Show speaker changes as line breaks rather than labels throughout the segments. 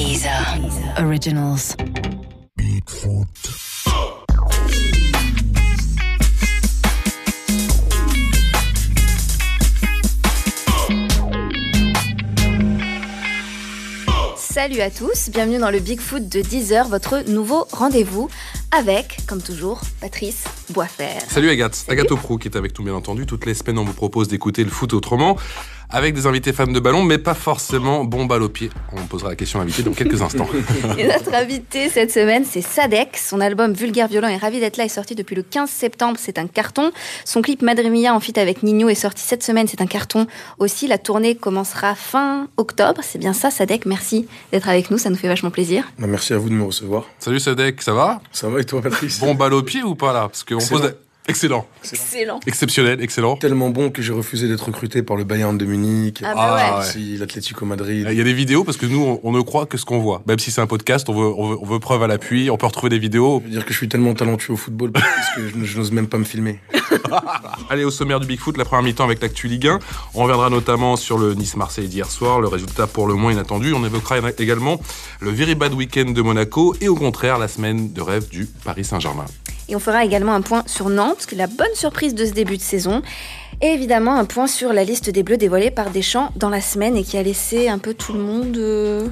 Deezer. Originals.
Salut à tous, bienvenue dans le Bigfoot de 10h, votre nouveau rendez-vous avec, comme toujours, Patrice Boisfer.
Salut Agathe, Agathe Oprou qui est avec nous bien entendu. Toutes les semaines on vous propose d'écouter le foot autrement avec des invités fans de ballon, mais pas forcément bon balle au pied. On posera la question à l'invité dans quelques instants.
Et notre invité cette semaine, c'est Sadek. Son album Vulgaire Violent et Ravi d'être là est sorti depuis le 15 septembre, c'est un carton. Son clip Madre en fit avec Nino est sorti cette semaine, c'est un carton aussi. La tournée commencera fin octobre, c'est bien ça Sadek, merci d'être avec nous, ça nous fait vachement plaisir.
Bah, merci à vous de me recevoir.
Salut Sadek, ça va?
Ça va et toi Patrice?
Bon balle au pied ou pas là? Parce qu'on
Excellent.
pose... Excellent.
Excellent.
Exceptionnel, excellent.
Tellement bon que j'ai refusé d'être recruté par le Bayern de Munich,
Ah bah
Ah,
ouais.
ouais.
si l'Atlético Madrid.
Il y a des vidéos parce que nous, on- on ne croit que ce qu'on voit. Même si c'est un podcast, on veut, on veut, on veut preuve à l'appui. On peut retrouver des vidéos.
Je veux dire que je suis tellement talentueux au football Patrice, que je, je n'ose même pas me filmer.
Allez, au sommaire du Bigfoot, la première mi-temps avec l'actu Ligue 1. On reviendra notamment sur le Nice-Marseille d'hier soir, le résultat pour le moins inattendu. On évoquera également le very bad week-end de Monaco et au contraire la semaine de rêve du Paris Saint-Germain.
Et on fera également un point sur Nantes, la bonne surprise de ce début de saison. Et évidemment un point sur la liste des Bleus dévoilée par Deschamps dans la semaine et qui a laissé un peu tout le monde euh,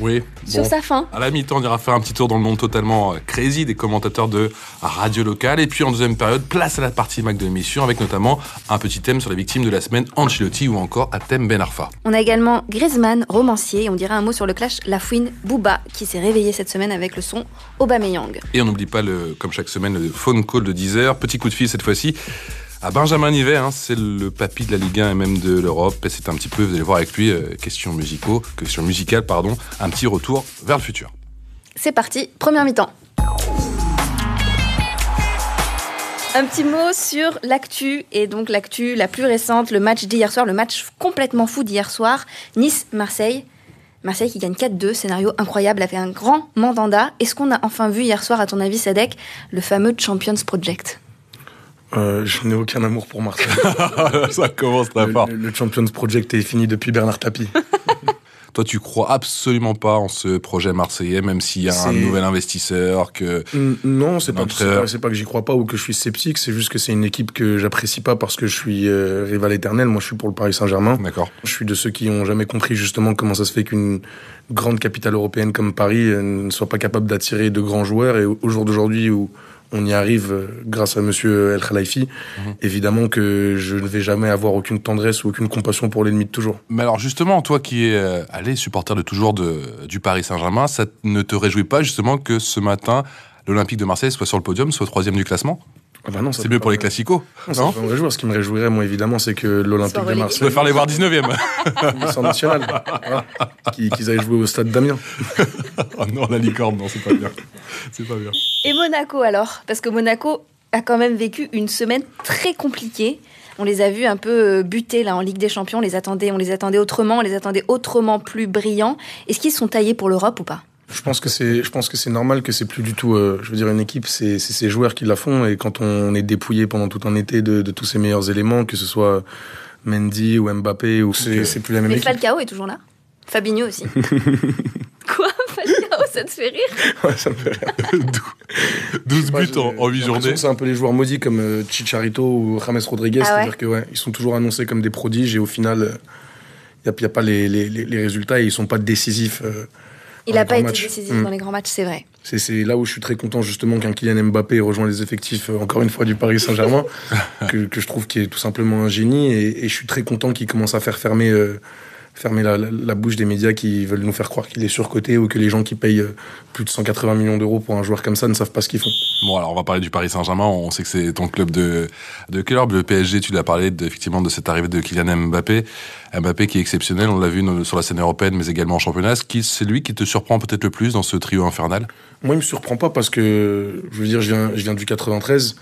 Oui,
sur
bon.
sa fin.
À la mi-temps, on ira faire un petit tour dans le monde totalement euh, crazy des commentateurs de radio locale. Et puis en deuxième période, place à la partie Mac de l'émission avec notamment un petit thème sur les victimes de la semaine, Ancelotti ou encore à thème Ben Arfa.
On a également Griezmann, romancier, et on dira un mot sur le clash Lafouine Booba, qui s'est réveillé cette semaine avec le son Aubameyang.
Et on n'oublie pas, le, comme chaque semaine, le phone call de 10 heures. Petit coup de fil cette fois-ci à Benjamin Nivet. hein, c'est le papy de la Ligue 1 et même de l'Europe. C'est un petit peu, vous allez voir avec lui, euh, question musicaux, musicale, pardon, un petit retour vers le futur.
C'est parti, première mi-temps. Un petit mot sur l'actu, et donc l'actu la plus récente, le match d'hier soir, le match complètement fou d'hier soir, Nice-Marseille. Marseille qui gagne 4-2, scénario incroyable, avec un grand mandanda. Est-ce qu'on a enfin vu hier soir, à ton avis, Sadek, le fameux Champions Project?
Euh, je n'ai aucun amour pour Marseille.
Ça commence très fort.
le- le Champions Project est fini depuis Bernard Tapie.
Toi, tu crois absolument pas en ce projet marseillais, même s'il y a un nouvel investisseur, que
Non, c'est pas, c'est pas, que j'y crois pas ou que je suis sceptique, c'est juste que c'est une équipe que j'apprécie pas parce que je suis euh, rival éternel. Moi, je suis pour le Paris Saint-Germain.
D'accord.
Je suis de ceux qui ont jamais compris justement comment ça se fait qu'une grande capitale européenne comme Paris euh, ne soit pas capable d'attirer de grands joueurs. Et au au jour d'aujourd'hui où on y arrive euh, grâce à Monsieur El Khalifi,
Mhm.
évidemment que je ne vais jamais avoir aucune tendresse ou aucune compassion pour l'ennemi de toujours.
Mais alors justement, toi qui es euh, allé supporter de toujours de, du Paris Saint-Germain, ça ne te réjouit pas justement que ce matin, l'Olympique de Marseille soit sur le podium, soit troisième du classement?
Ah bah non,
C'est mieux pour les classicos,
Non, ça
non
peut pas me réjouir. Ce qui me réjouirait, moi, évidemment, c'est que l'Olympique de Marseille,
préfère les voir 19e.
sans national, voilà, qu'ils aillent jouer au stade d'Amiens.
oh non, la licorne, non, c'est pas bien. C'est pas bien.
Et Monaco alors? Parce que Monaco a quand même vécu une semaine très compliquée. On les a vus un peu euh, buter là en Ligue des Champions. On les attendait, on les attendait autrement, on les attendait autrement plus brillants. Est-ce qu'ils sont taillés pour l'Europe ou pas?
Je pense que c'est, je pense que c'est normal que c'est plus du tout, euh, je veux dire, une équipe, c'est, c'est ces joueurs qui la font. Et quand on est dépouillé pendant tout un été de, de tous ses meilleurs éléments, que ce soit Mendy ou Mbappé, ou c'est, c'est plus la même
Mais
équipe.
Falcao est toujours là. Fabinho aussi. Quoi? Falcao, ça te fait rire?
Ouais, ça me fait rire.
12
Ouais,
buts en, en 8
j'ai l'impression
journées.
que C'est un peu les joueurs maudits comme euh, Chicharito ou James Rodriguez,
Ah ouais
c'est-à-dire que ouais, ils sont toujours annoncés comme des prodiges et au final, il n'y a, y a pas les, les, les, les résultats et ils sont pas décisifs. euh,
Il n'a pas été
matchs.
décisif dans les grands matchs, c'est vrai.
C'est, là où je suis très content justement qu'un Kylian Mbappé rejoint les effectifs euh, encore une fois du Paris Saint-Germain, que, que je trouve qui est tout simplement un génie et, et je suis très content qu'il commence à faire fermer, euh, fermer la, la- la bouche des médias qui veulent nous faire croire qu'il est surcoté ou que les gens qui payent euh, plus de 180 millions d'euros pour un joueur comme ça ne savent pas ce qu'ils font.
Bon, alors on va parler du Paris Saint-Germain. On sait que c'est ton club de, cœur. Le PSG, tu l'as parlé de, effectivement de cette arrivée de Kylian Mbappé. Mbappé qui est exceptionnel, on l'a vu sur la scène européenne, mais également en championnat. C'est lui qui te surprend peut-être le plus dans ce trio infernal?
Moi, il me surprend pas parce que, je veux dire, je viens, je viens du 93.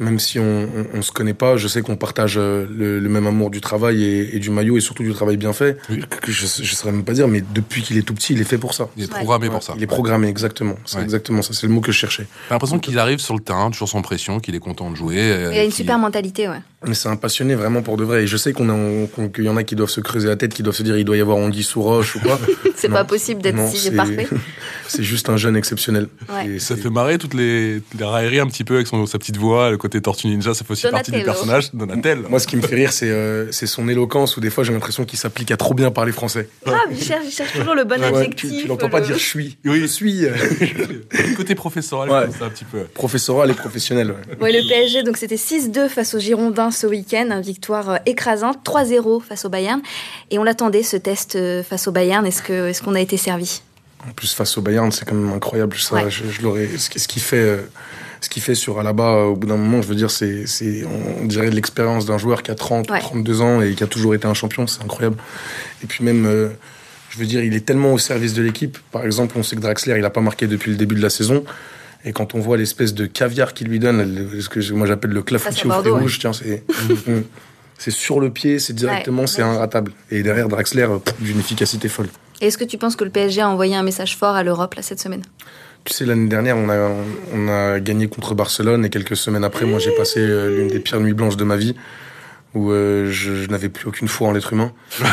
Même si on, on, on se connaît pas, je sais qu'on partage euh, le, le même amour du travail et, et du maillot et surtout du travail bien fait.
Oui.
Que, que je, je saurais même pas dire, mais depuis qu'il est tout petit, il est fait pour ça.
Il est programmé
Ouais,
pour ça.
Il est programmé, exactement. C'est
Ouais.
exactement ça. C'est le mot que je cherchais.
J'ai l'impression qu'il arrive sur le terrain, toujours sans pression, qu'il est content de jouer. euh,
Il a une super mentalité, ouais.
Mais c'est un passionné vraiment pour de vrai. Et je sais qu'on qu'il y en a qui doivent se creuser la tête, qui doivent se dire il doit y avoir Anguille sous roche ou quoi.
C'est pas possible d'être si parfait.
c'est juste un jeune exceptionnel.
Ouais.
Et
Ça fait marrer toutes les, les railleries un petit peu avec son, sa petite voix, le côté Tortue Ninja, ça fait aussi partie du
Donatello.
personnage. Donatel.
Moi, ce qui me fait rire, c'est euh, c'est son éloquence où des fois j'ai l'impression qu'il s'applique à trop bien parler français.
Ah, il cherche, il cherche toujours le bon
Ouais,
adjectif.
tu tu l'entends pas
le-
dire je suis.
Oui.
Je suis euh,
côté professoral,
Ouais.
comme ça un petit peu.
professoral et professionnel. ouais.
Ouais, le PSG, donc c'était 6-2 face aux Girondins ce week-end, une victoire euh, écrasante, 3-0 face au Bayern. Et on l'attendait ce test euh, face au Bayern. Est-ce que est-ce qu'on a été servi?
En plus, face au Bayern, c'est quand même incroyable. Ça,
Ouais.
je, je l'aurais. Ce, qui- ce qui fait, euh, ce qui fait sur Alaba, au bout d'un moment, je veux dire, c'est, on dirait l'expérience d'un joueur qui a 30,
Ouais.
32 ans et qui a toujours été un champion. C'est incroyable. Et puis même, euh, je veux dire, il est tellement au service de l'équipe. Par exemple, on sait que Draxler, il a pas marqué depuis le début de la saison. Et quand on voit l'espèce de caviar qu'il lui donne, ce que moi j'appelle le clafoutis au
ouais.
rouges, tiens, c'est, Mm. c'est sur le pied, c'est directement,
Ouais.
c'est inratable. Et derrière Draxler, euh, d'une efficacité folle.
Est-ce que tu penses que le PSG a envoyé un message fort à l'Europe là cette semaine?
Tu sais, l'année dernière, on a, on a gagné contre Barcelone et quelques semaines après, moi, j'ai passé euh, l'une des pires nuits blanches de ma vie où euh, je, je n'avais plus aucune foi en l'être humain. et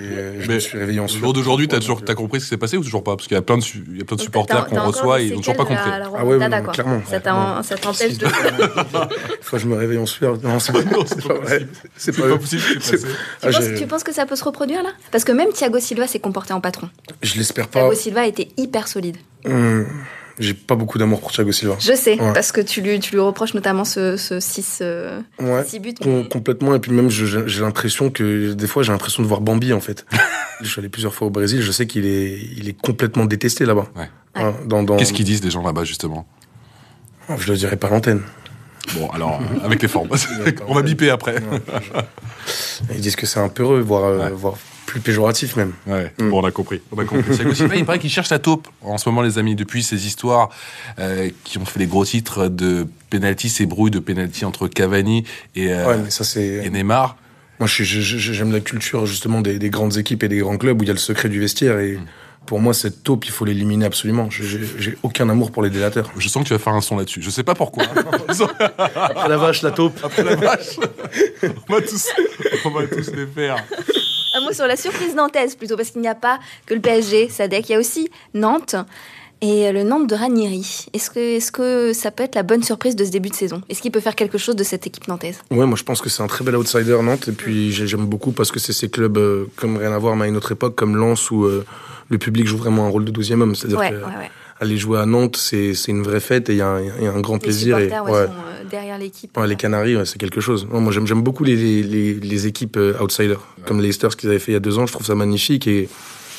euh, je
Mais
me suis réveillé en
Au
sueur.
jour d'aujourd'hui, t'as toujours, t'as compris ce qui s'est passé ou toujours pas? Parce qu'il y a plein de, il y a plein de supporters qu'on reçoit et ils n'ont toujours pas compris.
la
Ah ouais, ouais, clairement.
Ça t'empêche de.
Une fois, je me réveille en sueur. Non, c'est pas, vrai. C'est pas,
pas possible
Ah,
tu penses que ça peut se reproduire là? Parce que même Thiago Silva s'est comporté en patron.
Je l'espère pas.
Thiago Silva était hyper solide.
Hum, J'ai pas beaucoup d'amour pour Thiago Silva.
Je sais,
Ouais.
parce que tu lui, tu lui reproches notamment ce, ce 6
Ouais.
buts.
Com-
mais-
complètement et puis même j'ai l'impression que des fois j'ai l'impression de voir Bambi en fait je suis allé plusieurs fois au Brésil je sais qu'il est il est complètement détesté là-bas
Ouais.
Hein, dans, dans...
Qu'est-ce qu'ils disent les gens là-bas justement?
Oh, je le dirai pas à l'antenne
Bon, alors, euh, avec les formes. On va biper après.
Ouais, je- Ils disent que c'est un peureux, voire, euh,
Ouais.
voire plus péjoratif même.
Ouais,
Mm.
bon, on a compris. On a compris. Il paraît qu'il cherche la taupe en ce moment, les amis, depuis ces histoires euh, qui ont fait les gros titres de penalty, ces brouilles de penalty entre Cavani et, euh,
Ouais, mais ça c'est.
et Neymar.
Moi, j'aime la culture justement des, des grandes équipes et des grands clubs où il y a le secret du vestiaire. Et pour moi, cette taupe, il faut l'éliminer absolument. J'ai aucun amour pour les délateurs.
Je sens que tu vas faire un son là-dessus. Je sais pas pourquoi.
Après la vache, la taupe.
Après la vache, on va tous, on va tous les faire.
Un mot sur la surprise nantaise plutôt, parce qu'il n'y a pas que le PSG, Sadek, il y a aussi Nantes et le Nantes de Ranieri. Est-ce que, est que ça peut être la bonne surprise de ce début de saison? Est-ce qu'il peut faire quelque chose de cette équipe nantaise?
Ouais, moi je pense que c'est un très bel outsider Nantes. Et puis j'ai- j'aime beaucoup parce que c'est ces clubs euh, comme rien à voir, mais à une autre époque, comme Lens où euh, le public joue vraiment un rôle de 12 homme. C'est-à-dire
Ouais,
que
ouais, ouais.
Aller jouer à Nantes, c'est c'est une vraie fête et il y, a un- il y a un grand
Les
plaisir. Et,
supporters ouais,
ouais.
sont euh, derrière l'équipe.
Ouais, les Canaries, ouais, c'est quelque chose. Non, moi, j'aime, j'aime beaucoup les, les, les, les équipes euh, outsiders, comme les Leicester, ce qu'ils avaient fait il y a deux ans. Je trouve ça magnifique et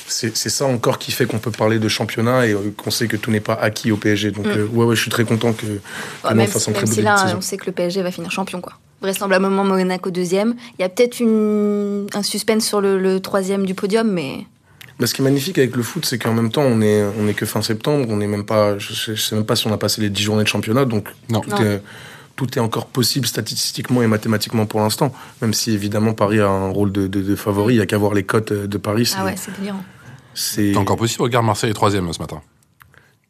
c'est, c'est ça encore qui fait qu'on peut parler de championnat et euh, qu'on sait que tout n'est pas acquis au PSG. Donc,
Mm.
euh, ouais, ouais, je suis très content que, que
Ouais,
Nantes
même
fasse
si,
un
même
très beau
si là, on sait que le PSG va finir champion, quoi. Vraisemblablement Monaco deuxième. Il y a peut-être une... un suspense sur le, le troisième du podium, mais
Mais ce qui est magnifique avec le foot, c'est qu'en même temps, on est, on est que fin septembre. On est même pas, je, sais- je sais même pas si on a passé les 10 journées de championnat. Donc,
Non.
tout
Non.
est, tout est encore possible statistiquement et mathématiquement pour l'instant. Même si évidemment Paris a un rôle de, de, de favori. Il y a qu'à voir les cotes de Paris. C'est,
ah ouais, c'est délirant.
c'est,
encore possible. Regarde, Marseille est troisième ce matin.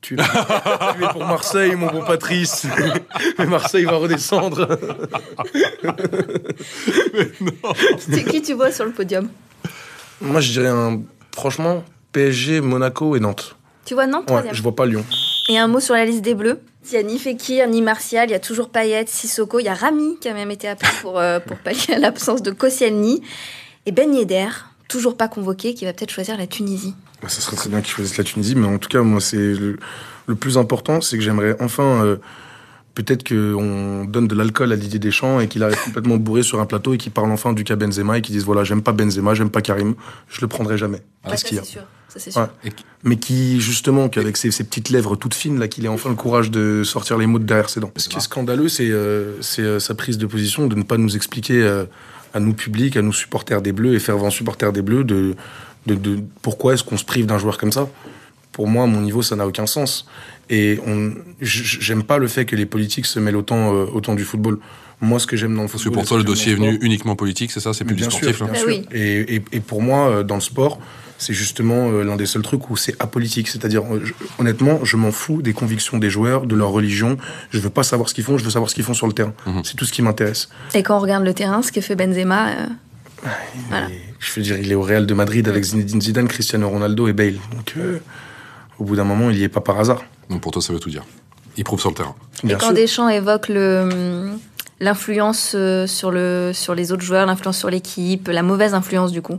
Tu, tu es pour Marseille, mon bon Patrice. Mais Marseille va redescendre.
C'est qui tu vois sur le podium?
Moi, je dirais un, franchement, PSG, Monaco et Nantes.
Tu vois Nantes
Ouais, je vois pas Lyon.
Et un mot sur la liste des Bleus. Il y a ni Fekir, ni Martial, il y a toujours Payet, Sissoko, il y a Rami qui a même été appelé pour, euh, pour pallier à l'absence de Koscielny. Et Ben Yedder, toujours pas convoqué, qui va peut-être choisir la Tunisie.
Bah, ça serait très bien qu'ils choisissent la Tunisie, mais en tout cas, moi, c'est le, le plus important, c'est que j'aimerais enfin. euh, Peut-être qu'on donne de l'alcool à Didier Deschamps et qu'il arrive complètement bourré sur un plateau et qu'il parle enfin du cas Benzema et qu'il dise voilà, j'aime pas Benzema, j'aime pas Karim, je le prendrai jamais.
Ouais,
Qu'est-ce
ça,
qu'il y a
c'est sûr. Ça, c'est sûr.
Ouais. Mais qui, justement, qu'avec ses, ses petites lèvres toutes fines, là, qu'il ait enfin le courage de sortir les mots de derrière ses dents. Ce qui est scandaleux, c'est euh, euh, sa prise de position de ne pas nous expliquer euh, à nous publics, à nous supporters des Bleus et fervents supporters des Bleus de, de, de pourquoi est-ce qu'on se prive d'un joueur comme ça. Pour moi, à mon niveau, ça n'a aucun sens. Et j'aime pas le fait que les politiques se mêlent autant, euh, autant du football. Moi, ce que j'aime dans le
Parce que
football.
pour toi, le dossier est venu
sport-
uniquement politique, c'est ça? C'est plus du
bien
sportif
sûr,
là
bien
Bah
sûr.
oui.
Et, et, et pour moi, euh, dans le sport, c'est justement euh, l'un des seuls trucs où c'est apolitique. C'est-à-dire, honnêtement, je m'en fous des convictions des joueurs, de leur religion. Je veux pas savoir ce qu'ils font, je veux savoir ce qu'ils font sur le terrain.
Mhm.
C'est tout ce qui m'intéresse.
Et quand on regarde le terrain, ce que fait Benzema, euh, Voilà.
Je veux dire, il est au Real de Madrid avec Zinedine Zidane, Cristiano Ronaldo et Bale. Donc, euh, au bout d'un moment, il y est pas par hasard.
Donc pour toi, ça veut tout dire. Il prouve sur le terrain.
et
Bien
quand
sûr.
Deschamps évoque le, l'influence euh, sur, le, sur les autres joueurs, l'influence sur l'équipe, la mauvaise influence du coup.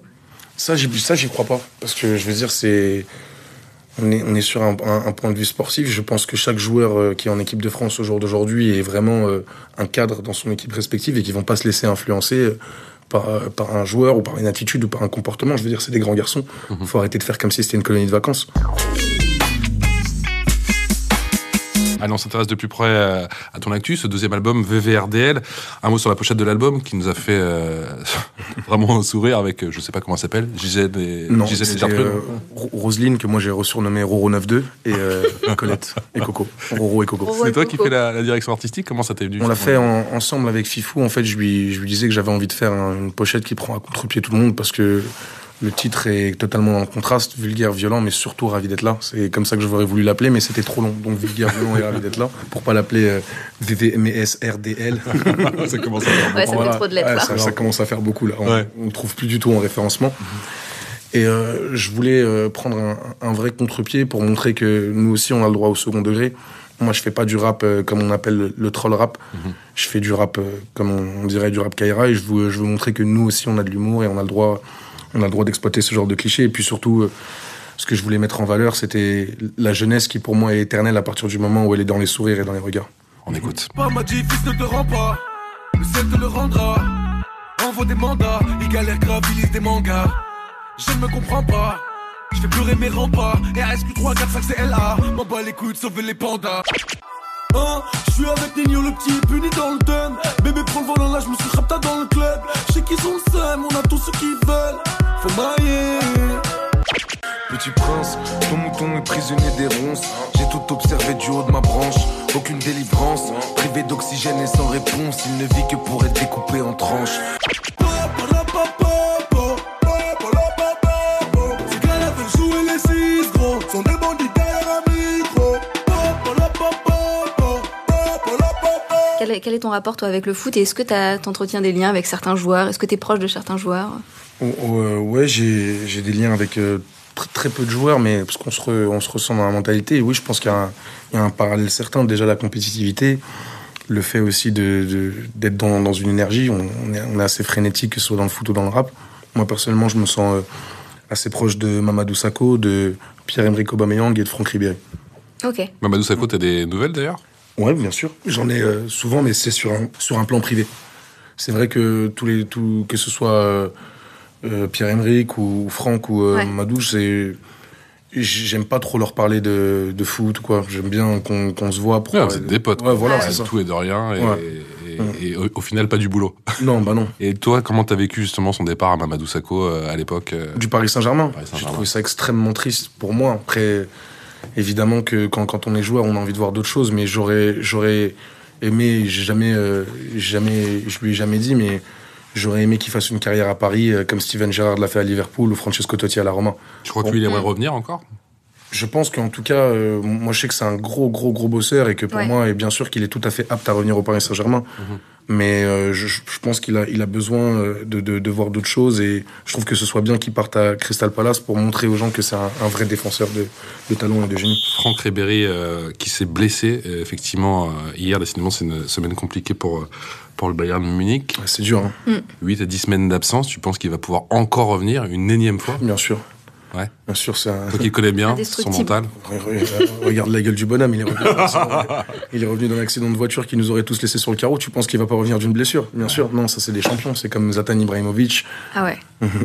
Ça, j'y, ça, j'y crois pas. Parce que je veux dire, c'est. On est, on est sur un, un- un point de vue sportif. Je pense que chaque joueur euh, qui est en équipe de France au jour d'aujourd'hui est vraiment euh, un cadre dans son équipe respective et qui vont pas se laisser influencer par, par un joueur ou par une attitude ou par un comportement. Je veux dire, c'est des grands garçons. Faut arrêter de faire comme si c'était une colonie de vacances.
Allez, on s'intéresse de plus près euh, à ton actu, ce deuxième album VVRDL. Un mot sur la pochette de l'album qui nous a fait euh, vraiment sourire avec, euh, je sais pas comment elle s'appelle, Gisèle et,
Non,
Gisèle et
c'était
Gertrude.
euh, Ro- Roselyne, que moi j'ai resurnommé Roro 92, et euh, Colette et Coco. Roro et Coco.
Roro.
C'est toi qui fais la, la direction artistique Comment ça t'est venu
On l'a fait en- ensemble avec Fifou. En fait, je lui, je lui disais que j'avais envie de faire un- une pochette qui prend à contre-pied tout le monde parce que le titre est totalement dans le contraste, vulgaire, violent, mais surtout ravi d'être là. C'est comme ça que j'aurais voulu l'appeler, mais c'était trop long. Donc vulgaire, violent et ravi d'être là. Pour pas l'appeler euh, VVMSRDL.
ça commence à faire
Ouais, ça
Voilà.
fait trop de lettres
Ouais, ça, ça commence à faire beaucoup là. On,
Ouais.
on trouve plus du tout en référencement. Et euh, je voulais euh, prendre un, un vrai contre-pied pour montrer que nous aussi on a le droit au second degré. Moi, je fais pas du rap euh, comme on appelle le, le troll rap. Je fais du rap euh, comme on, on dirait du rap Kaira et je veux, je veux montrer que nous aussi on a de l'humour et on a le droit, on a le droit d'exploiter ce genre de clichés. Et puis surtout, euh, ce que je voulais mettre en valeur, c'était la jeunesse qui pour moi est éternelle à partir du moment où elle est dans les sourires et dans les regards.
On écoute.
Pas m'a fils ne te rend pas Le ciel te le rendra. Envoie des mandats Il galère grave, il lise des mangas. Je ne me comprends pas Je fais pleurer mes remparts. Et RSQ3, 4, 5, c'est LA M'en bats les couilles de sauver les pandas. Hein, je suis avec Nino le petit puni dans le dun. Bébé prend le volant là je me suis rapta dans le club. Je sais qu'ils ont le seum, on a tout ce qu'ils veulent Faut mailler
Petit prince, ton mouton est prisonnier des ronces. J'ai tout observé du haut de ma branche. Aucune délivrance, privé d'oxygène et sans réponse. Il ne vit que pour être découpé en tranches.
Ces gars-là veulent jouer les six gros Sont des bandits derrière un micro
Quel est, quel est ton rapport toi avec le foot et est-ce que tu entretiens des liens avec certains joueurs? Est-ce que tu es proche de certains joueurs?
Ouais, j'ai j'ai des liens avec euh, tr- très peu de joueurs, mais parce qu'on se, re- on se ressent dans la mentalité. Et oui, je pense qu'il y, a un- il y a un parallèle certain. Déjà, la compétitivité, le fait aussi de- de- d'être dans, dans une énergie. On, on est, on est assez frénétique, que ce soit dans le foot ou dans le rap. Moi, personnellement, je me sens euh, assez proche de Mamadou Sakho, de Pierre-Emerick Aubameyang et de Franck Ribéry.
Ok.
Mamadou Sakho, t'as des nouvelles d'ailleurs?
Ouais, bien sûr. J'en ai euh, souvent, mais c'est sur un, sur un plan privé. C'est vrai que tous les, tout, que ce soit euh, euh, Pierre-Emerick ou Franck ou euh,
Ouais.
Madou, c'est. J'aime pas trop leur parler de, de foot ou quoi. J'aime bien qu'on se voit pour.
Ouais, vous êtes
de-
des potes.
Ouais, voilà, c'est
tout et de rien, et,
Ouais.
et- et au, au final, pas du boulot.
Non, bah non.
Et toi, comment t'as vécu justement son départ à Mamadou Sakho euh, à l'époque euh,
Du Paris Saint-Germain. J'ai trouvé ça extrêmement triste pour moi. Après, évidemment que quand, quand on est joueur, on a envie de voir d'autres choses, mais j'aurais, j'aurais aimé, j'ai jamais, euh, jamais, je lui ai jamais dit, mais j'aurais aimé qu'il fasse une carrière à Paris euh, comme Steven Gerrard l'a fait à Liverpool ou Francesco Totti à la Roma.
Tu crois que lui, il aimerait revenir encore?
Je pense qu'en tout cas, euh, moi je sais que c'est un gros, gros, gros bosseur et que pour
Ouais.
moi, et bien sûr qu'il est tout à fait apte à revenir au Paris Saint-Germain. Mais euh, je, je pense qu'il a, il a besoin de, de, de voir d'autres choses et je trouve que ce soit bien qu'il parte à Crystal Palace pour montrer aux gens que c'est un, un vrai défenseur de, de talent et de génie.
Franck Ribéry euh, qui s'est blessé effectivement hier. Décidément, c'est une semaine compliquée pour, euh, pour le Bayern de Munich.
Ouais, C'est dur, hein.
8 à 10 semaines d'absence. Tu penses qu'il va pouvoir encore revenir une énième fois?
Bien sûr.
Ouais.
Bien sûr, c'est un.
Toi qui connais bien son mental.
Re- re- Regarde la gueule du bonhomme, il est revenu, accident- il est revenu d'un accident de voiture qui nous aurait tous laissé sur le carreau. Tu penses qu'il va pas revenir d'une blessure? Bien sûr, non, ça c'est des champions. C'est comme Zlatan Ibrahimovic.
Ah ouais.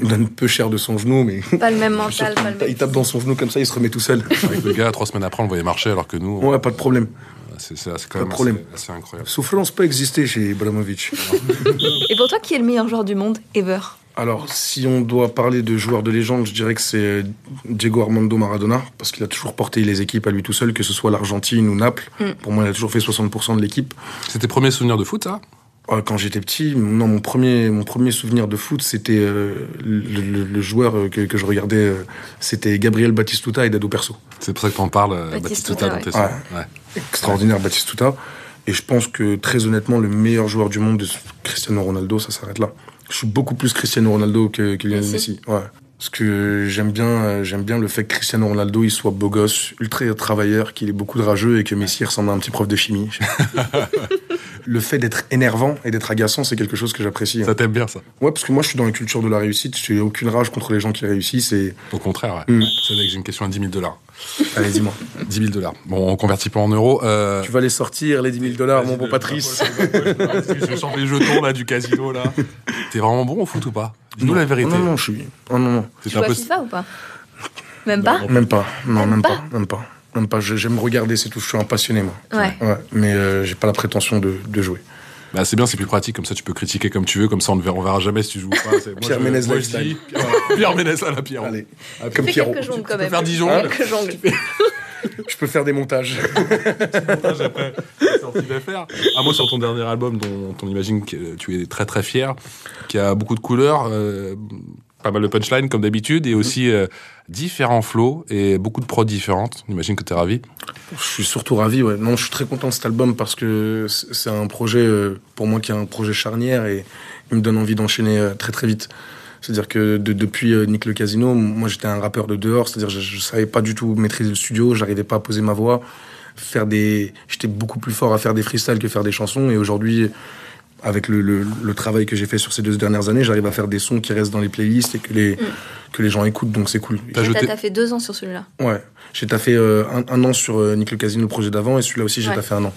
Il donne peu cher de son genou, mais
Pas le même mental, pas le même.
il tape dans son genou comme ça, il se remet tout seul.
Avec le gars, trois semaines après, on le voyait marcher alors que nous,
Ouais, pas de problème.
C'est quand
Pas de
même
problème.
assez, assez incroyable.
Soufflance peut exister chez Ibrahimovic.
Et pour toi, qui est le meilleur joueur du monde ever?
Alors, si on doit parler de joueurs de légende, je dirais que c'est Diego Armando Maradona, parce qu'il a toujours porté les équipes à lui tout seul, que ce soit l'Argentine ou Naples.
Mm.
Pour moi, il a toujours fait 60% de l'équipe.
C'est tes premiers souvenirs de foot, ça?
Euh, Quand j'étais petit, non, mon premier, mon premier souvenir de foot, c'était euh, le, le- le joueur euh, que, que je regardais, euh, c'était Gabriel Batistuta et Dado Perso.
C'est pour ça que t'en parles, euh,
Batistuta,
Batistuta, dans
ouais.
tes sons.
Ouais.
Ouais.
Extraordinaire Batistuta. Et je pense que très honnêtement, le meilleur joueur du monde, Cristiano Ronaldo, ça s'arrête là. Je suis beaucoup plus Cristiano Ronaldo que, que Lionel
Messi.
Messi. Ouais. Parce que j'aime bien, j'aime bien le fait que Cristiano Ronaldo il soit beau gosse, ultra travailleur, qu'il ait beaucoup de rageux et que Messi ressemble à un petit prof de chimie. le fait d'être énervant et d'être agaçant, c'est quelque chose que j'apprécie. hein.
Ça t'aime bien, ça
Ouais, parce que moi je suis dans la culture de la réussite. Je n'ai aucune rage contre les gens qui réussissent. Et
Au contraire, ouais.
Mm.
C'est vrai que j'ai une question à 10 000 dollars.
allez, dis-moi.
10 000 dollars. Bon, on convertit pas en euros. Euh...
Tu vas les sortir les 10 000 dollars, mon bon Patrice.
Je sens les jetons là du casino là. T'es vraiment bon au foot ou pas? Dis-nous la vérité.
Non, non, je suis. Oh, non, non.
Tu
C'est
joues à
peu.
FIFA ou pas? Même pas?
Même pas. Non,
Même
même,
pas
pas. Même pas. Même pas. Je- J'aime regarder, c'est tout. Je suis un passionné, moi.
Ouais.
Ouais. Mais euh, j'ai pas la prétention de, de jouer.
Bah, c'est bien, c'est plus pratique, comme ça tu peux critiquer comme tu veux, comme ça on ne verra, on verra jamais si tu joues ou pas. Moi,
Pierre Ménez
moi,
lifestyle.
Pierre Ménez à la Pierre.
Allez.
Ah,
Comme
quelques jongles quand
peux
même.
faire dix jongles
Quelques jongles.
Je peux faire des montages.
montage après. Un mot sur ton dernier album dont on imagine que tu es très très fier, qui a beaucoup de couleurs, euh, pas mal de punchlines comme d'habitude, et aussi euh, différents flows et beaucoup de prods différentes. On imagine que tu es ravi.
Je suis surtout ravi, ouais. Non, je suis très content de cet album parce que c'est un projet, euh, pour moi, qui est un projet charnière et il me donne envie d'enchaîner euh, très très vite. C'est-à-dire que de- depuis Nick le Casino, moi j'étais un rappeur de dehors, c'est-à-dire je, je savais pas du tout maîtriser le studio, j'arrivais pas à poser ma voix, faire des, j'étais beaucoup plus fort à faire des freestyles que faire des chansons et aujourd'hui, avec le, le, le travail que j'ai fait sur ces deux dernières années, j'arrive à faire des sons qui restent dans les playlists et que les, que les gens écoutent, donc c'est cool.
T'as jeté-
fait deux ans sur celui-là.
Ouais, j'ai taffé euh, un, un an sur euh, Nick le Casino, le projet d'avant, et celui-là aussi j'ai
Ouais.
taffé un an.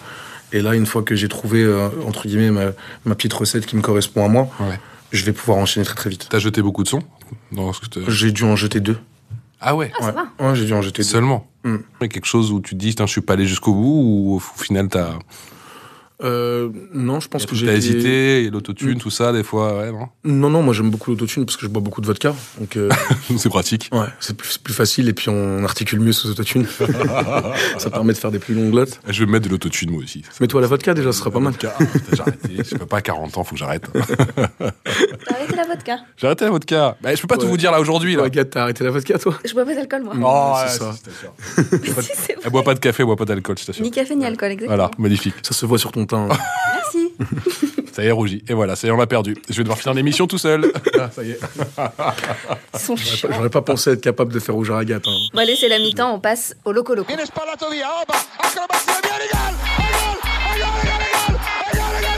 Et là, une fois que j'ai trouvé, euh, entre guillemets, ma, ma petite recette qui me correspond à moi,
Ouais.
je vais pouvoir enchaîner très très vite.
T'as jeté beaucoup de sons
J'ai dû en jeter deux.
Ah ouais
Ah, ça
ouais,
va.
ouais j'ai dû en jeter deux.
Seulement
Mm.
Quelque chose où tu te dis, je suis pas allé jusqu'au bout, ou au final t'as
Euh, non, je pense que
t'as
j'ai
hésité, et l'autotune,
Mm.
tout ça, des fois, ouais, non
Non, non, moi j'aime beaucoup l'autotune parce que je bois beaucoup de vodka. Donc, euh,
C'est pratique.
ouais, c'est plus, facile et puis on articule mieux sous autotune. ça permet de faire des plus longues glottes.
Je vais me mettre de l'autotune, moi aussi.
Mets-toi la vodka déjà, ce sera pas mal.
Vodka. J'ai arrêté. Je peux pas à 40 ans, faut que j'arrête.
T'as arrêté la vodka?
J'ai arrêté la vodka. Bah, je peux pas tout vous dire là aujourd'hui. Là.
Agathe, t'as arrêté la vodka, toi?
Je bois pas d'alcool, moi.
Oh,
c'est
ouais,
ça.
si, je. Elle boit pas de café, elle boit pas d'alcool, je t'assure.
Ni café ni alcool, exactement.
Voilà, magnifique.
Ça se voit sur ton
Merci.
Ça y est, rougi. Et voilà, ça y est, on l'a perdu. Je vais devoir finir l'émission tout seul. Ah, ça y est.
Ils sont chiants.
J'aurais pas pensé être capable de faire rougir Agathe. hein.
Bon, allez, c'est la mi-temps, on passe au loco loco.
Viene spallato via, opa, acrobazie, via Regal, Regal, Regal, Regal, Regal,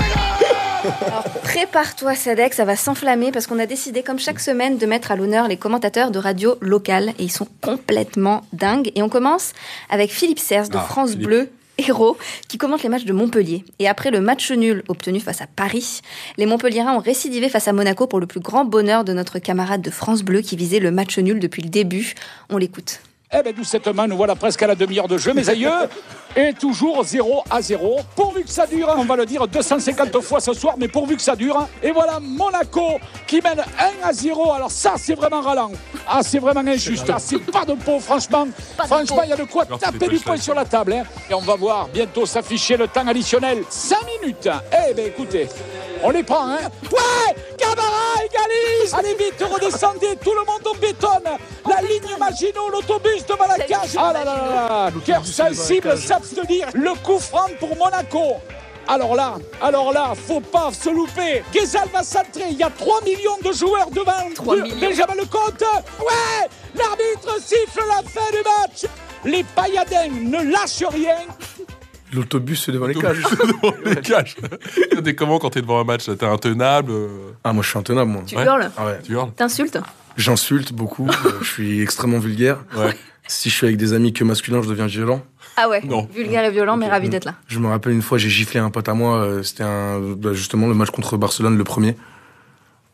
Regal,
Alors, prépare-toi, Sadek, ça va s'enflammer parce qu'on a décidé, comme chaque semaine, de mettre à l'honneur les commentateurs de radio locales et ils sont complètement dingues. Et on commence avec Philippe Serres de
Ah,
France
Philippe.
Bleu. Héros qui commente les matchs de Montpellier. Et après le match nul obtenu face à Paris, les Montpelliérains ont récidivé face à Monaco pour le plus grand bonheur de notre camarade de France Bleu qui visait le match nul depuis le début. On l'écoute.
Eh bien, doucettement, nous voilà presque à la demi-heure de jeu, mes aïeux. Et toujours 0 à 0. Pourvu que ça dure, on va le dire 250 fois ce soir, mais pourvu que ça dure. Et voilà Monaco qui mène 1 à 0. Alors ça, c'est vraiment ralent. Ah, c'est vraiment injuste. Ah, c'est pas de peau, franchement.
Pas
franchement, il y a de quoi
Alors,
taper du poing sur la table. hein. Et on va voir bientôt s'afficher le temps additionnel. 5 minutes. Eh bien, écoutez, on les prend, hein. Ouais Camara égalise Allez vite, redescendez, tout le monde en bétonne La ligne Maginot, l'autobus devant la cage Ah là là là là Cœur sensible s'abstenir Le coup franc pour Monaco alors là, alors là, faut pas se louper. Guézal va centrer. Il y a 3 millions de joueurs devant.
3
De-
millions.
Benjamin Lecomte. Ouais L'arbitre siffle la fin du match. Les pailladins ne lâchent rien.
L'autobus c'est devant les cages.
Devant les cages. T'es comment quand t'es devant un match T'es intenable euh,
Ah, moi je suis intenable, moi.
Tu
Ouais.
hurles
Ah ouais.
Tu hurles
T'insultes
J'insulte beaucoup, euh, je suis extrêmement vulgaire.
Ouais.
Si je suis avec des amis que masculins, je deviens violent.
Ah ouais,
Non.
vulgaire et violent, mais ravi d'être là.
Je me rappelle une fois, j'ai giflé un pote à moi, euh, c'était un, bah, justement le match contre Barcelone, le premier.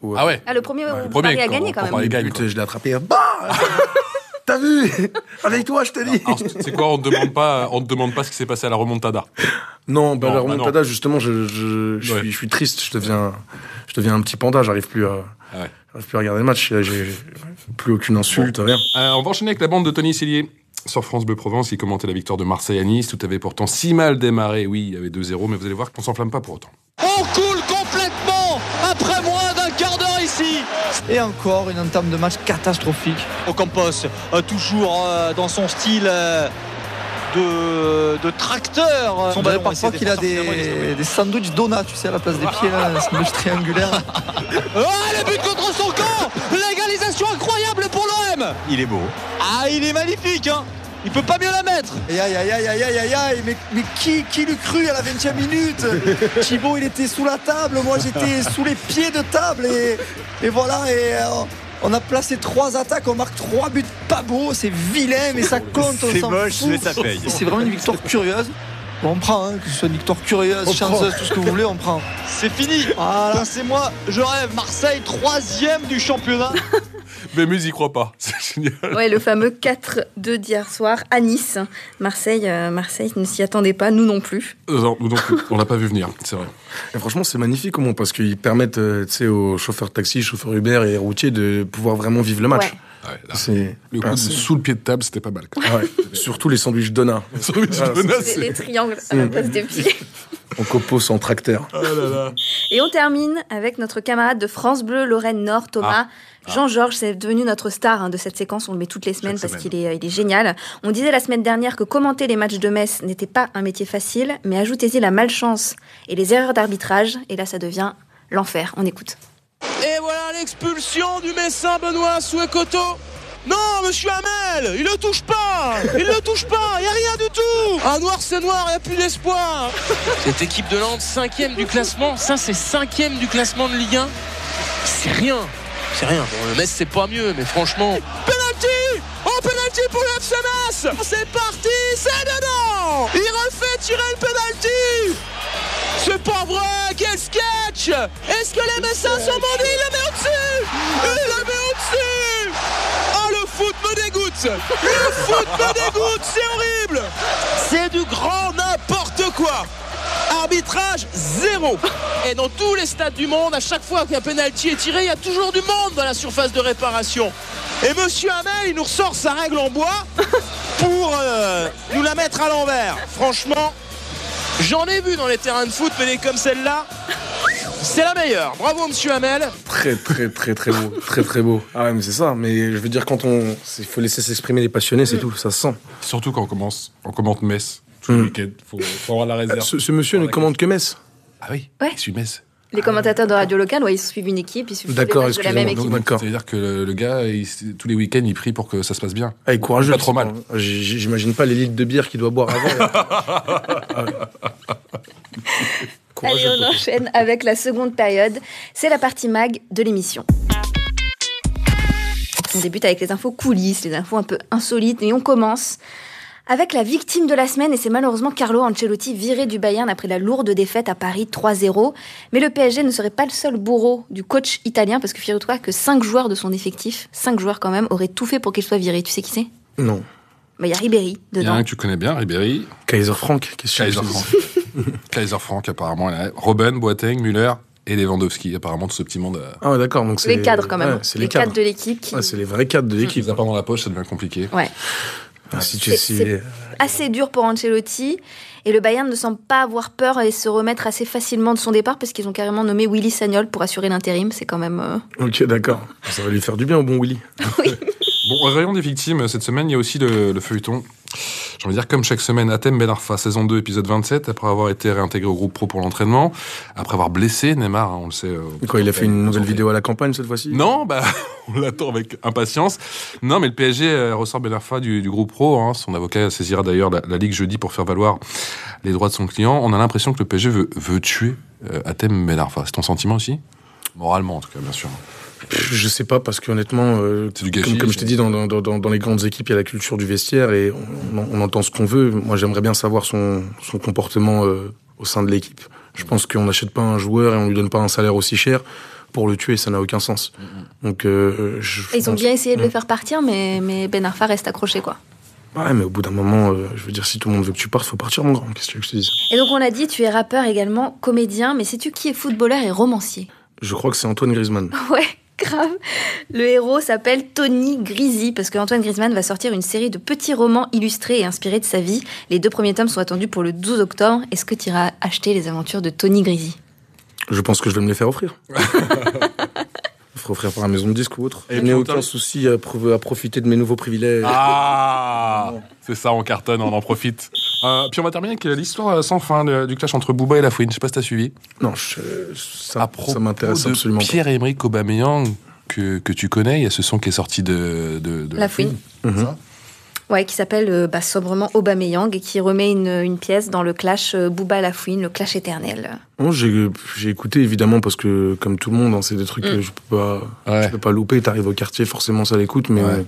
Où, euh,
Ah ouais
Ah, le premier, où
le premier,
a gagné quand
quand
même.
Gagne,
je l'ai attrapé. Bah T'as vu Avec toi, je te dis.
C'est quoi On te demande pas, on te demande pas ce qui s'est passé à la remontada?
Non, bah,
Non,
la
bah non.
remontada, justement, je, je, je
Ouais.
suis, je suis triste, je deviens, je deviens un petit panda, j'arrive plus à.
Ouais.
J'arrive plus à regarder le match. J'ai plus aucune insulte, rien.
Euh, on va enchaîner avec la bande de Tony Cellier. Sur France Bleu Provence, il commentait la victoire de Marseille à Nice. Tout avait pourtant si mal démarré. Oui, il y avait 2-0, mais vous allez voir qu'on s'enflamme pas pour autant.
On coule complètement après moins d'un quart d'heure ici.
Et encore une entame de match catastrophique.
Ocampos, euh, toujours euh, dans son style euh, de, de tracteur.
On
Son ballon,
parfois qu'il a des, des sandwichs donuts, tu sais, à la place des pieds, là, un sandwich triangulaire.
Oh, le but contre son camp L'égalisation incroyable pour l'OM Il est beau. Ah, il est magnifique, hein Il peut pas mieux la mettre
Aïe aïe aïe aïe aïe aïe aïe aïe, mais, mais qui, qui l'eût cru à la 20 e minute? Thibaut il était sous la table, moi j'étais sous les pieds de table et, et voilà et euh, on a placé trois attaques, on marque trois buts pas beaux, c'est vilain mais ça compte, on
C'est
s'en
moche,
fout.
mais ça paye.
C'est vraiment une victoire curieuse. On prend, hein, que ce soit une victoire curieuse, chanceuse, tout ce que vous voulez, on prend.
C'est fini
Voilà.
C'est moi, je rêve. Marseille, troisième du championnat.
Mais Mus y croit pas. C'est génial.
Ouais, le fameux 4-2 d'hier soir à Nice. Marseille, euh, Marseille ne s'y attendait pas, nous non plus.
Euh, non, nous non plus. on l'a pas vu venir, c'est vrai.
Et franchement, c'est magnifique au moins parce qu'ils permettent euh, tu sais, aux chauffeurs de taxi, chauffeurs Uber et routiers de pouvoir vraiment vivre le match.
Ouais.
Ouais, là,
C'est
le coup
ah,
de
c'est-
sous le pied de table, c'était pas mal.
ah ouais. Surtout les sandwichs Donna,
Les,
c'est-
les triangles à la place des pieds.
En tracteur.
Ah là là.
Et on termine avec notre camarade de France Bleu, Lorraine Nord, Thomas. Jean-Georges, c'est devenu notre star hein, de cette séquence. On le met toutes les semaines
Chaque
parce
semaine.
qu'il est, il est génial. On disait la semaine dernière que commenter les matchs de Metz n'était pas un métier facile, mais ajoutez-y la malchance et les erreurs d'arbitrage. Et là, ça devient l'enfer. On écoute.
Et voilà l'expulsion du Messin Benoît Souekoto. Non, monsieur Hamel, il le touche pas Il le touche pas, il n'y a rien du tout. Un noir c'est noir, il n'y a plus d'espoir. Cette équipe de Nantes, cinquième du classement, ça c'est cinquième du classement de Ligue 1. C'est rien, c'est rien. Bon, le Metz c'est pas mieux, mais franchement... Penalty! Oh, penalty pour le FC C'est parti, c'est dedans! Il refait tirer le penalty c'est pas vrai Quel sketch? Est-ce que les Messins sont bandits Il le met au-dessus! Il le met au-dessus! Oh, le foot me dégoûte! Le foot me dégoûte C'est horrible! C'est du grand n'importe quoi! Arbitrage zéro! Et dans tous les stades du monde, à chaque fois qu'un penalty est tiré, il y a toujours du monde dans la surface de réparation. Et Monsieur Hamel, il nous ressort sa règle en bois pour euh, nous la mettre à l'envers. Franchement, J'en ai vu dans les terrains de foot, mais comme celle-là, c'est la meilleure. Bravo, monsieur Hamel.
Très, très, très, très beau. Très, très beau. Ah ouais, mais c'est ça. Mais je veux dire, quand on. Il faut laisser s'exprimer les passionnés, c'est tout. Ça se sent.
Surtout quand on commence, on commente Metz tout le
Mm.
week-end. Faut, faut avoir la réserve.
Ce, ce monsieur ne commande que Metz.
Ah oui,
Ouais.
je suis Metz.
Les commentateurs de radio locale, ouais, ils suivent une équipe, ils suivent
D'accord,
de la même
excusez-moi.
équipe.
D'accord.
C'est-à-dire que le, le gars, il- tous les week-ends, il prie pour que ça se passe bien.
Ah, il est courageux.
Pas trop mal.
J'imagine pas les litres de bière qu'il doit boire avant. Ah.
Allez,
Courageux,
on enchaîne avec la seconde période. C'est la partie mag de l'émission. On débute avec les infos coulisses, les infos un peu insolites, et on commence avec la victime de la semaine, et c'est malheureusement Carlo Ancelotti viré du Bayern après la lourde défaite à Paris 3-0. Mais le PSG ne serait pas le seul bourreau du coach italien, parce que figure-toi que 5 joueurs de son effectif, 5 joueurs quand même, auraient tout fait pour qu'il soit viré. Tu sais qui c'est?
Non.
Bah, Il y a Ribéry
Il y en a
dedans.
un que tu connais bien, Ribéry.
Kaiser Frank, qu'est-ce que
Kaiser
tu
Frank. Kaiser Frank, apparemment. Robben, Boateng, Müller et Lewandowski. Apparemment, tout ce petit monde. euh,
Ah ouais, d'accord. Donc c'est
Les cadres quand même.
Ouais, c'est
les
les cadres.
cadres de l'équipe qui...
Ouais, c'est les vrais cadres de
Qui
l'équipe.
les a pas dans la poche, ça devient compliqué.
Ouais.
Ah, si tu
C'est- c'est- assez dur pour Ancelotti. Et le Bayern ne semble pas avoir peur et se remettre assez facilement de son départ parce qu'ils ont carrément nommé Willy Sagnol pour assurer l'intérim. C'est quand même. euh,
Ok, d'accord. Ça va lui faire du bien au bon Willy.
Bon, au rayon des victimes, cette semaine, il y a aussi le, le feuilleton. J'ai envie de dire, comme chaque semaine, Athème Ben Arfa, saison 2, épisode 27, après avoir été réintégré au groupe pro pour l'entraînement, après avoir blessé Neymar, hein, on le sait. euh,
Quoi, il a fait une nouvelle vidéo à la campagne cette fois-ci?
Non, bah, on l'attend avec impatience. Non, mais le PSG euh, ressort Ben Arfa du, du groupe pro. hein. Son avocat saisira d'ailleurs la, la Ligue jeudi pour faire valoir les droits de son client. On a l'impression que le PSG veut, veut tuer euh, Athème Ben Arfa. C'est ton sentiment aussi? Moralement, en tout cas, bien sûr.
Je sais pas, parce qu'honnêtement, euh, comme, comme je t'ai dit, dans, dans, dans, dans les grandes équipes, il y a la culture du vestiaire et on, on entend ce qu'on veut. Moi, j'aimerais bien savoir son, son comportement euh, au sein de l'équipe. Je pense qu'on n'achète pas un joueur et on lui donne pas un salaire aussi cher pour le tuer, ça n'a aucun sens. Donc, euh, je
Et Ils ont bien essayé de le faire partir, mais, mais Ben Arfa reste accroché, quoi.
Ouais, mais au bout d'un moment, euh, je veux dire, si tout le monde veut que tu partes, faut partir, mon grand. Qu'est-ce que tu veux que je te dise
Et donc, on l'a dit, tu es rappeur également, comédien, mais sais-tu qui est footballeur et romancier?
Je crois que c'est Antoine Griezmann.
Ouais, Grave. Le héros s'appelle Tony Grisi parce qu'Antoine Griezmann va sortir une série de petits romans illustrés et inspirés de sa vie. Les deux premiers tomes sont attendus pour le 12 octobre. Est-ce que tu iras acheter les aventures de Tony Grisi
Je pense que je vais me les faire offrir. Je ferai offrir par la maison de disque ou autre.
Et
je n'ai aucun souci à, à profiter de mes nouveaux privilèges.
Ah C'est ça, on cartonne, on en profite. Euh, puis on va terminer avec l'histoire euh, sans fin de- du clash entre Booba et La Fouine. Je sais pas si t'as suivi.
Non, je- ça, m'intéresse absolument
Pierre-Emerick Aubameyang que, que tu connais, il y a ce son qui est sorti de, de, de
La Fouine.
pas. Mhm.
Ouais, qui s'appelle euh, bah, sobrement Aubameyang et qui remet une, une pièce dans le clash euh, Booba Lafouine, le clash éternel.
Bon, j'ai j'ai écouté évidemment parce que comme tout le monde, hein, c'est des trucs
Mm.
que je peux pas,
Ouais.
je peux pas louper. T'arrives au quartier, forcément ça l'écoute, mais
Ouais.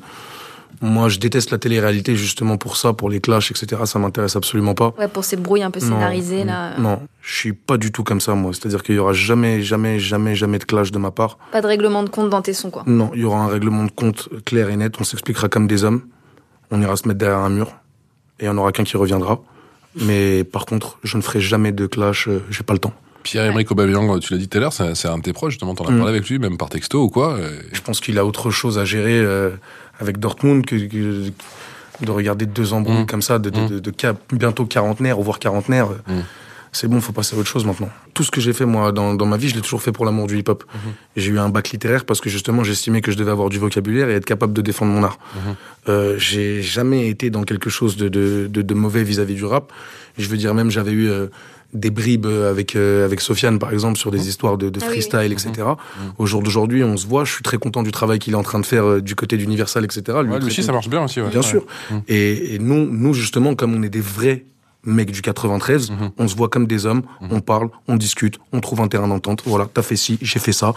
Moi je déteste la télé-réalité justement pour ça, pour les clashs, etc. Ça m'intéresse absolument pas.
Ouais, pour ces brouilles un peu
Non,
scénarisées
mm,
là.
Non, je suis pas du tout comme ça moi. C'est-à-dire qu'il y aura jamais, jamais, jamais, jamais de clash de ma part.
Pas de règlement de compte dans tes sons, quoi.
Non, il y aura un règlement de compte clair et net. On s'expliquera comme des hommes. On ira se mettre derrière un mur et il y en aura qu'un qui reviendra. Mais par contre, je ne ferai jamais de clash. euh, J'ai pas le temps.
Pierre-Emerick Aubameyang, tu l'as dit tout à l'heure, c'est un de tes proches, justement, t'en as
Mm.
parlé avec lui, même par texto ou quoi.
Je pense qu'il a autre chose à gérer euh, avec Dortmund que, que de regarder deux embrouilles
Mm.
comme ça, de, de,
Mm.
de- de bientôt quarantenaire ou voire quarantenaire. euh,
Mm.
C'est bon, faut passer à autre chose maintenant. Tout ce que j'ai fait moi dans, dans ma vie, je l'ai toujours fait pour l'amour du hip-hop.
Mhm.
Et J'ai eu un bac littéraire parce que justement j'estimais que je devais avoir du vocabulaire et être capable de défendre mon art.
Mhm.
Euh, j'ai jamais été dans quelque chose de mauvais vis-à-vis du rap. Je veux dire même j'avais eu euh, des bribes avec euh, avec Sofiane par exemple sur des
Mhm.
histoires de, de
Ah oui, oui.
freestyle, etc. Au jour d'aujourd'hui, on se voit. Je suis très content du travail qu'il est en train de faire euh, du côté d'Universal, etc. Lui,
Ouais, lui aussi, ça marche bien aussi. ouais.
Bien
Ouais.
sûr. Et, et nous, nous justement, comme on est des vrais mecs du 93,
Mhm.
on se voit comme des hommes, on parle, on discute, on trouve un terrain d'entente. Voilà, t'as fait ci, j'ai fait ça.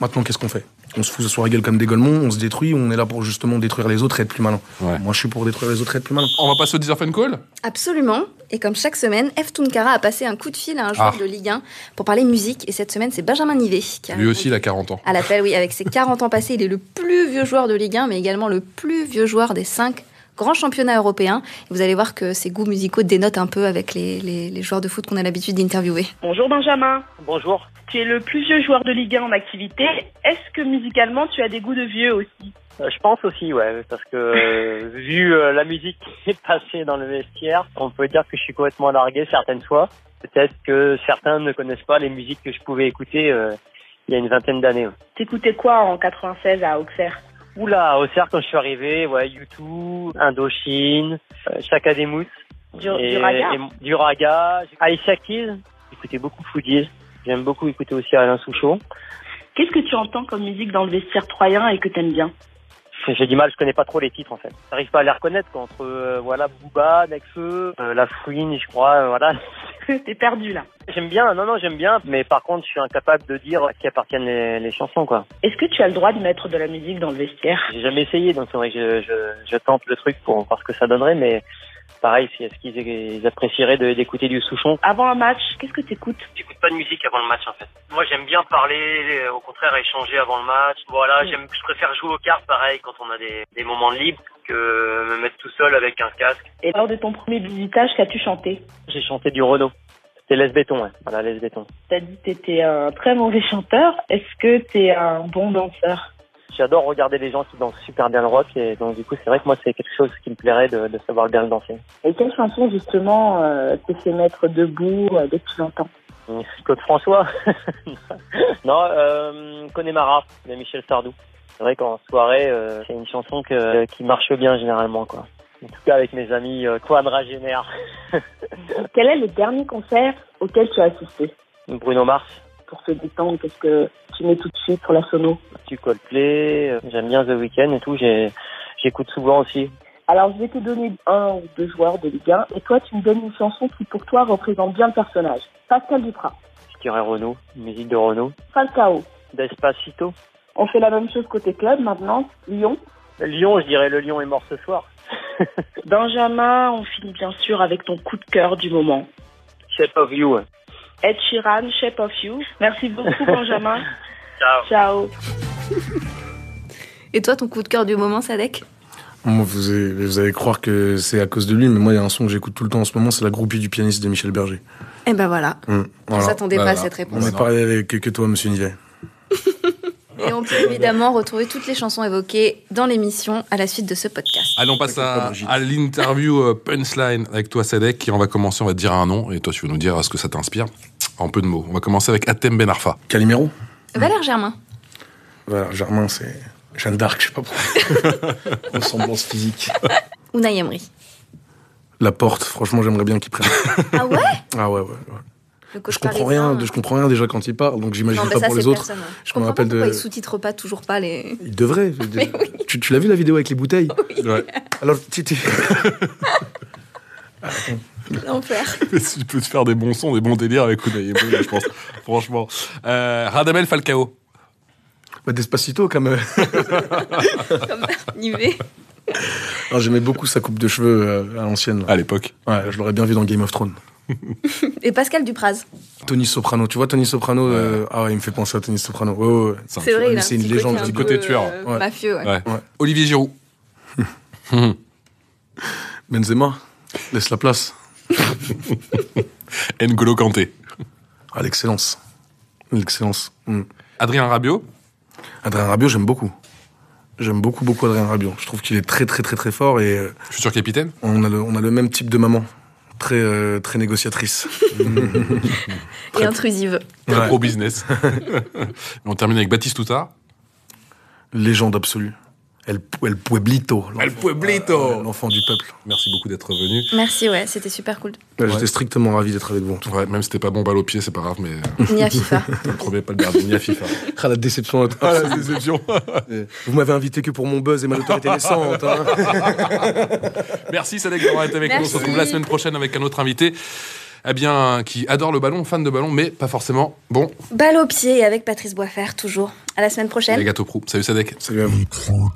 Maintenant, qu'est-ce qu'on fait? On se fout sur la gueule comme des golemons, on se détruit, on est là pour justement détruire les autres et être plus malin.
Ouais.
Moi, je suis pour détruire les autres et être plus malin.
On va passer au 10 Fun Call?
Absolument. Et comme chaque semaine, F. Tunkara a passé un coup de fil à un joueur
Ah.
de Ligue 1 pour parler musique. Et cette semaine, c'est Benjamin Nivet qui a
Lui aussi, il a 40 ans.
à l'appel. Oui, avec ses 40 ans passés, il est le plus vieux joueur de Ligue 1, mais également le plus vieux joueur des 5 grands championnats européens. Et vous allez voir que ses goûts musicaux dénotent un peu avec les, les- les joueurs de foot qu'on a l'habitude d'interviewer.
Bonjour Benjamin,
Bonjour.
tu es le plus vieux joueur de Ligue 1 en activité. Est-ce que musicalement tu as des goûts de vieux aussi
Euh, je pense aussi, ouais, parce que euh, vu euh, la musique qui est passée dans le vestiaire, on peut dire que je suis complètement largué certaines fois. Peut-être que certains ne connaissent pas les musiques que je pouvais écouter euh, il y a une vingtaine d'années. ouais.
T'écoutais quoi en 96 à Auxerre?
Oula, au cercle quand je suis arrivé, ouais, U2, Indochine, euh, Chaka
Du,
et,
du raga.
et- du raga, Aisha Keys, j'écoutais beaucoup Foodies, j'aime beaucoup écouter aussi Alain Souchon.
Qu'est-ce que tu entends comme musique dans le vestiaire troyen et que t'aimes bien?
J'ai du mal, je connais pas trop les titres en fait. J'arrive pas à les reconnaître quoi, entre euh, voilà Booba, Nekfeu, euh, La Fouine, je crois, euh, voilà.
T'es perdu là.
J'aime bien, non non j'aime bien, mais par contre je suis incapable de dire à qui appartiennent les, les chansons quoi.
Est-ce que tu as le droit de mettre de la musique dans le vestiaire?
J'ai jamais essayé, donc c'est vrai que je, je, je tente le truc pour voir ce que ça donnerait, mais pareil, est-ce qu'ils ils apprécieraient d'écouter du Souchon
Avant un match, qu'est-ce que t'écoutes?
J'écoute pas de musique avant le match en fait. Moi j'aime bien parler, euh, au contraire échanger avant le match. Voilà, j'aime, je préfère jouer aux cartes pareil quand on a des, des moments de libre que me mettre tout seul avec un casque.
Et lors de ton premier visitage, qu'as-tu chanté?
J'ai chanté du Renault. C'était Les Béton, ouais. Voilà, Les Béton.
T'as dit que t'étais un très mauvais chanteur. Est-ce que t'es un bon danseur?
J'adore regarder les gens qui dansent super bien le rock et donc du coup c'est vrai que moi c'est quelque chose qui me plairait de, de savoir bien le danser.
Et quelle chanson justement euh, te fait mettre debout euh, tu l'entends?
Claude François Non, euh, Connemara de Michel Sardou. C'est vrai qu'en soirée euh, c'est une chanson que, qui marche bien généralement quoi. En tout cas avec mes amis euh, quadragénaires.
Quel est le dernier concert auquel tu as assisté?
Bruno Mars,
Pour se détendre, qu'est-ce que tu mets tout de suite sur la sono
du Coldplay, euh, j'aime bien The Weeknd et tout, j'écoute souvent aussi.
Alors je vais te donner un ou deux joueurs de Ligue 1 et toi tu me donnes une chanson qui pour toi représente bien le personnage. Pascal Duprat,
Je dirais Renault, musique de Renault.
Falcao.
Despacito.
On fait la même chose côté club maintenant. Lyon.
Lyon, je dirais le Lion est mort ce soir.
Benjamin, on finit bien sûr avec ton coup de cœur du moment.
Shape of You.
Ed Sheeran, Shape of You. Merci beaucoup Benjamin.
Ciao.
Ciao.
Et toi, ton coup de cœur du moment, Sadek
vous allez, vous allez croire que c'est à cause de lui, mais moi, il y a un son que j'écoute tout le temps en ce moment, c'est la groupie du pianiste de Michel Berger.
Eh ben voilà. On
voilà.
s'attendait pas à cette
On
réponse.
est pareil avec- que, que toi, monsieur Nivet.
Et on peut évidemment retrouver toutes les chansons évoquées dans l'émission à la suite de ce podcast.
Allez, on passe à, à l'interview euh, punchline avec toi, Sadek. Et on va commencer, on va te dire un nom. Et toi, tu vas nous dire ce que ça t'inspire. En peu de mots. On va commencer avec Atem Ben Arfa.
Calimero
Valère Germain.
Voilà, Germain, c'est Jeanne d'Arc, je sais pas pourquoi. Ressemblance physique.
Unai Emery.
La porte, franchement, j'aimerais bien qu'il prenne.
Ah ouais?
Ah ouais, ouais. ouais. Je comprends rien, je comprends rien déjà quand il parle, donc j'imagine pas
ça,
pour les autres.
personne, ouais.
Je
Je
me
comprends pas
rappelle
pourquoi
de.
ils sous-titrent pas toujours pas les.
Il devrait. Tu, tu l'as vu la vidéo avec les bouteilles
Ouais.
Alors, tu, tu-
L'enfer.
tu peux te faire des bons sons, des bons délires avec Unai je pense. Franchement. Euh, Radamel Falcao.
Bah, Despacito, comme.
Comme Nivet.
J'aimais beaucoup sa coupe de cheveux euh, à l'ancienne.
À l'époque.
Ouais, je l'aurais bien vu dans Game of Thrones.
Et Pascal Dupraz.
Tony Soprano, tu vois Tony Soprano euh, Ah ouais, il me fait penser à Tony Soprano. Ouais.
C'est vrai,
C'est une
petit
légende.
côté, un
petit
peu,
côté tueur.
euh,
Ouais.
Mafieux, ouais.
Ouais. Olivier Giroud.
Benzema, laisse la place.
N'Golo Kanté.
Ah, l'excellence. L'excellence. Mm.
Adrien Rabiot.
Adrien Rabiot, j'aime beaucoup. J'aime beaucoup, beaucoup Adrien Rabiot. Je trouve qu'il est très, très, très, très fort et euh,
Futur capitaine.
on a le, on a le même type de maman. Très, euh, très négociatrice.
Et intrusive.
Très
Ouais.
pro business. Et on termine avec Baptiste Toutard.
Légende absolue. El, el Pueblito.
El Pueblito.
Ouais, L'enfant du peuple.
Merci beaucoup d'être venu.
Merci, ouais, c'était super cool.
Ouais,
Ouais.
J'étais strictement ravi d'être avec vous.
Ouais, même si c'était pas bon balle au pied, c'est pas grave, mais
Ni à FIFA.
ne promets pas le garder ni à FIFA.
Ah, la déception.
Ah, la déception.
Vous m'avez invité que pour mon buzz et ma notoriété naissante. hein.
Merci Sadek d'avoir été avec nous. On se retrouve la semaine prochaine avec un autre invité. Eh bien, qui adore le ballon, fan de ballon, mais pas forcément bon.
Balle au pied avec Patrice Boisfer, toujours. À la semaine prochaine.
Les gâteaux pro. Salut Sadek.
Salut à vous.